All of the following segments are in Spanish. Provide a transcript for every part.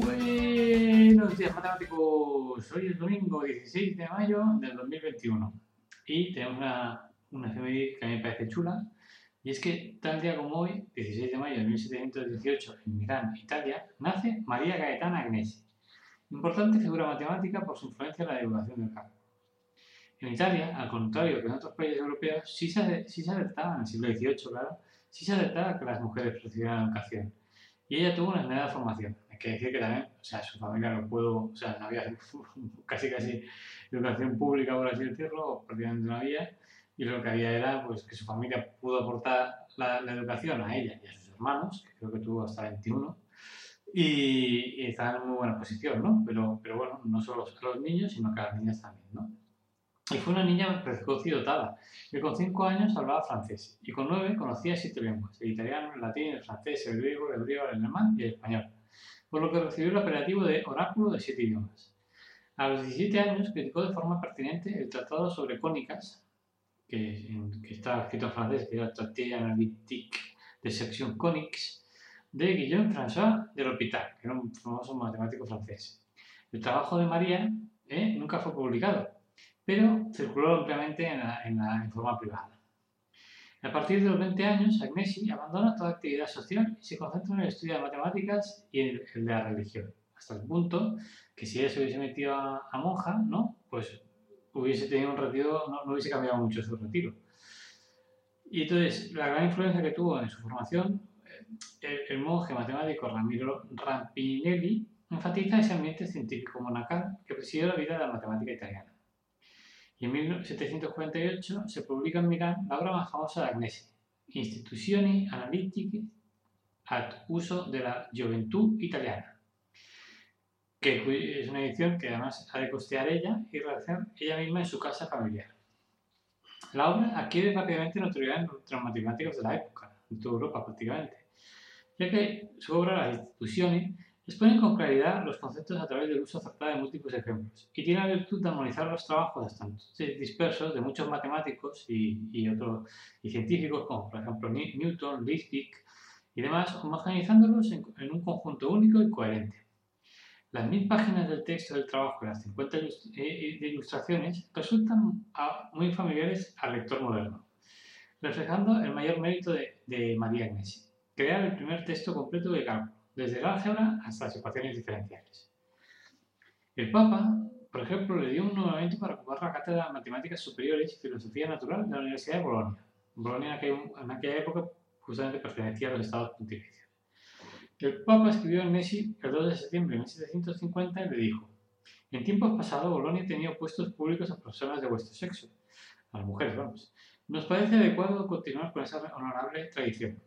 Buenos días matemáticos, hoy es domingo 16 de mayo del 2021 y tenemos una, una que a mí me parece chula. Y es que tal día como hoy, 16 de mayo de 1718 en Milán, Italia, nace María Gaetana Agnesi, importante figura matemática por su influencia en la divulgación del campo. En Italia, al contrario que en otros países europeos, sí se, sí se aceptaba en el siglo XVIII, claro, sí se aceptaba que las mujeres recibieran educación. Y ella tuvo una esmerada formación que decir que también, o sea, su familia no pudo, o sea, no había casi casi educación pública, por así decirlo, prácticamente no había, y lo que había era pues que su familia pudo aportar la, educación a ella y a sus hermanos, que creo que tuvo hasta 21, y, y estaban en muy buena posición, ¿no? Pero, pero bueno, no solo a los niños, sino que a las niñas también, ¿no? Y fue una niña precoz y dotada, que con 5 años hablaba francés, y con 9 conocía siete lenguas, el italiano, el latín, el francés, el griego, el hebreo, el alemán y el español por lo que recibió el operativo de oráculo de siete idiomas. A los 17 años criticó de forma pertinente el tratado sobre cónicas, que, está escrito en francés, que era Traité analytique de section coniques, de Guillaume François de l'Hôpital, que era un famoso matemático francés. El trabajo de María eh, nunca fue publicado, pero circuló ampliamente en, en forma privada. A partir de los 20 años, Agnesi abandona toda actividad social y se concentra en el estudio de matemáticas y en el de la religión, hasta el punto que si ella se hubiese metido a, monja, ¿no? pues hubiese tenido un retiro, no, hubiese cambiado mucho su retiro. Y entonces, la gran influencia que tuvo en su formación, eh, el, monje matemático Ramiro Rampinelli enfatiza ese ambiente científico monacal que presidió la vida de la matemática italiana y en 1748 se publica en Milán la obra más famosa de Agnesi, Instituzioni Analitiche ad uso de la Gioventù Italiana, que es una edición que además ha de costear ella y realizar ella misma en su casa familiar. La obra adquiere rápidamente notoriedad entre los matemáticos de la época, en toda Europa prácticamente, ya que su obra, Las Instituciones, Exponen con claridad los conceptos a través del uso acertado de múltiples ejemplos y tiene la virtud de armonizar los trabajos dispersos de muchos matemáticos y, científicos como por ejemplo Newton, Leibniz y demás, homogeneizándolos en, un conjunto único y coherente. Las mil páginas del texto del trabajo y las 50 eh, de ilustraciones resultan muy familiares al lector moderno, reflejando el mayor mérito de, de María Agnesi, crear el primer texto completo de cálculo desde el álgebra hasta las ecuaciones diferenciales. El Papa, por ejemplo, le dio un nombramiento para ocupar la cátedra de Matemáticas Superiores y Filosofía Natural de la Universidad de Bolonia. Bolonia en aquella, época justamente pertenecía a los Estados Pontificios. El Papa escribió en Messi el 2 de septiembre de 1750 y le dijo, en tiempos pasados Bolonia tenía puestos públicos a personas de vuestro sexo, a las mujeres, vamos. Nos parece adecuado continuar con esa honorable tradición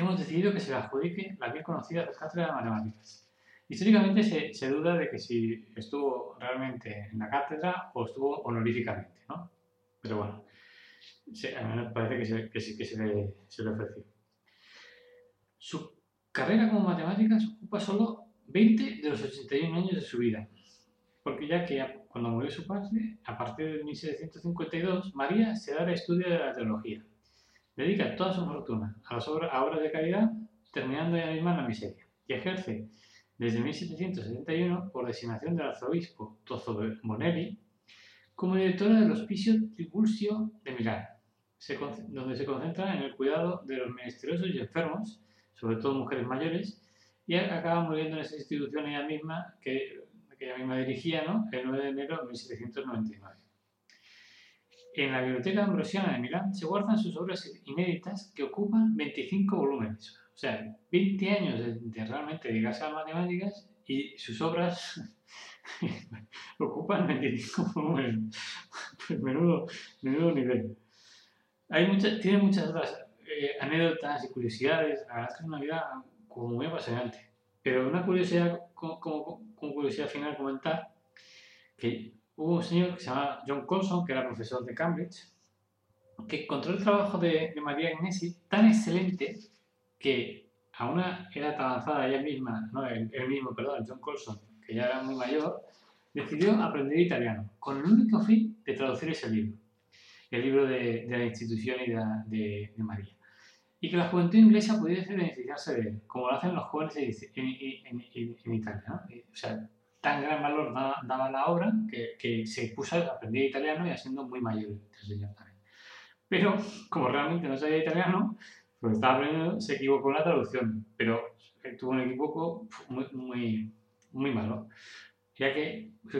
hemos decidido que se le adjudique la bien conocida cátedra de matemáticas. Históricamente se, duda de que si estuvo realmente en la cátedra o estuvo honoríficamente, ¿no? Pero bueno, a mí me parece que, que se le, se le ofreció. Su carrera como matemáticas ocupa solo 20 de los 81 años de su vida, porque ya que cuando murió su padre, a partir de 1752, María se da el estudio de la teología dedica toda su fortuna a las obras, a obras de caridad, terminando ella misma en la miseria, y ejerce desde 1771 por designación del arzobispo Tozo Bonelli como directora del Hospicio Tribulsio de Milán, donde se concentra en el cuidado de los menesterosos y enfermos, sobre todo mujeres mayores, y acaba muriendo en esa institución ella misma, que, que ella misma dirigía, ¿no? el 9 de enero de 1799. En la Biblioteca Ambrosiana de Milán se guardan sus obras inéditas que ocupan 25 volúmenes. O sea, 20 años de, realmente dedicarse a las matemáticas y sus obras ocupan 25 volúmenes. Pues menudo, menudo nivel. Hay muchas, tiene muchas otras eh, anécdotas y curiosidades. La verdad que es una vida muy apasionante. Pero una curiosidad, como curiosidad final comentar, que hubo un señor que se llama John Colson, que era profesor de Cambridge, que encontró el trabajo de, María Agnesi tan excelente que a una edad avanzada ella misma, no, mismo, perdón, John Colson, que ya era muy mayor, decidió aprender italiano, con el único fin de traducir ese libro, el libro de, la institución y de, María. Y que la juventud inglesa pudiese beneficiarse de él, como lo hacen los jóvenes en, Italia. ¿no? O sea, tan gran valor daba, la obra que, se puso a aprender italiano y siendo muy mayor el señor también. Pero, como realmente no sabía italiano, pues estaba aprendiendo, se equivocó en la traducción, pero tuvo un equivoco muy, muy, muy malo, ya que su,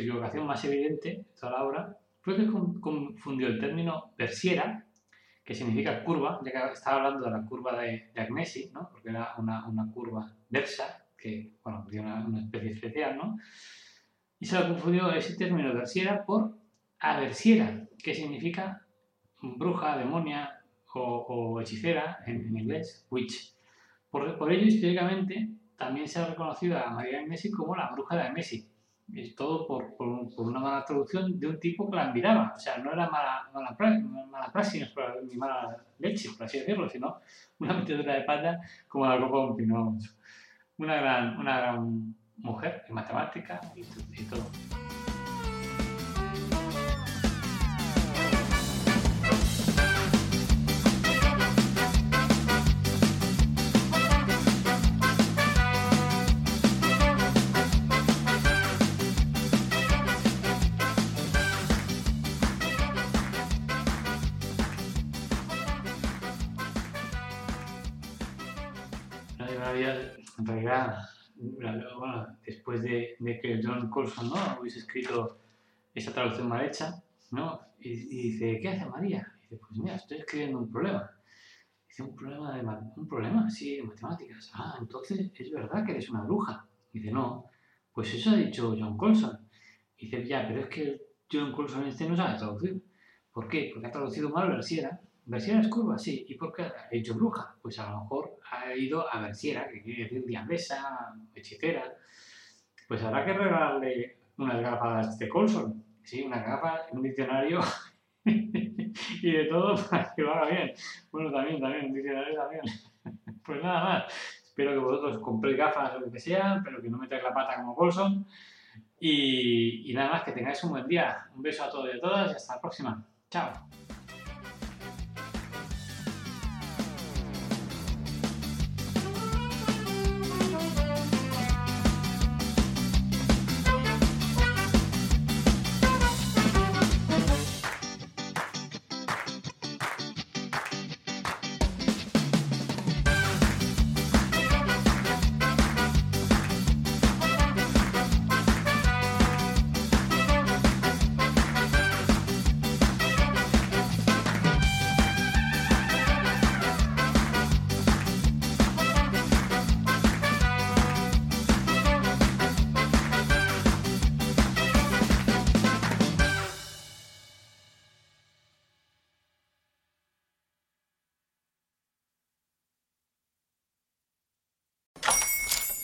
equivocación más evidente en toda la obra fue que confundió el término versiera, que significa curva, ya que estaba hablando de la curva de, de Agnesi, ¿no? porque era una, una curva versa, que, bueno, tiene una, especie especial, ¿no? Y se lo confundió ese término versiera por aversiera, que significa bruja, demonia o, hechicera en, inglés, witch. Por, por, ello, históricamente, también se ha reconocido a María de Messi como la bruja de Messi. Es todo por, por, una mala traducción de un tipo que la admiraba. O sea, no era mala, mala, mala praxis ni mala leche, por así decirlo, sino una metedura de pata como la copa de un una gran, una gran mujer en matemática y, y todo. En realidad, después de, que John Colson ¿no? hubiese escrito esa traducción mal hecha, ¿no? Y, dice, ¿qué hace María? Y dice, pues mira, estoy escribiendo un problema. Dice, ¿un problema de un problema? Sí, de matemáticas. Ah, entonces es verdad que eres una bruja. Dice, no, pues eso ha dicho John Colson. Dice, ya, pero es que John Colson este no sabe traducir. ¿Por qué? Porque ha traducido mal Versiera Versiera es curva, sí. ¿Y por qué ha hecho bruja? Pues a lo mejor ha ido a versiera, que quiere decir diabesa, hechicera. Pues habrá que regalarle unas gafas de Colson. Sí, unas gafas, un diccionario y de todo para que lo haga bien. Bueno, también, también, un diccionario también. pues nada más. Espero que vosotros compréis gafas o lo que sea, pero que no metáis la pata como Colson. Y, y nada más, que tengáis un buen día. Un beso a todos y a todas y hasta la próxima. Chao.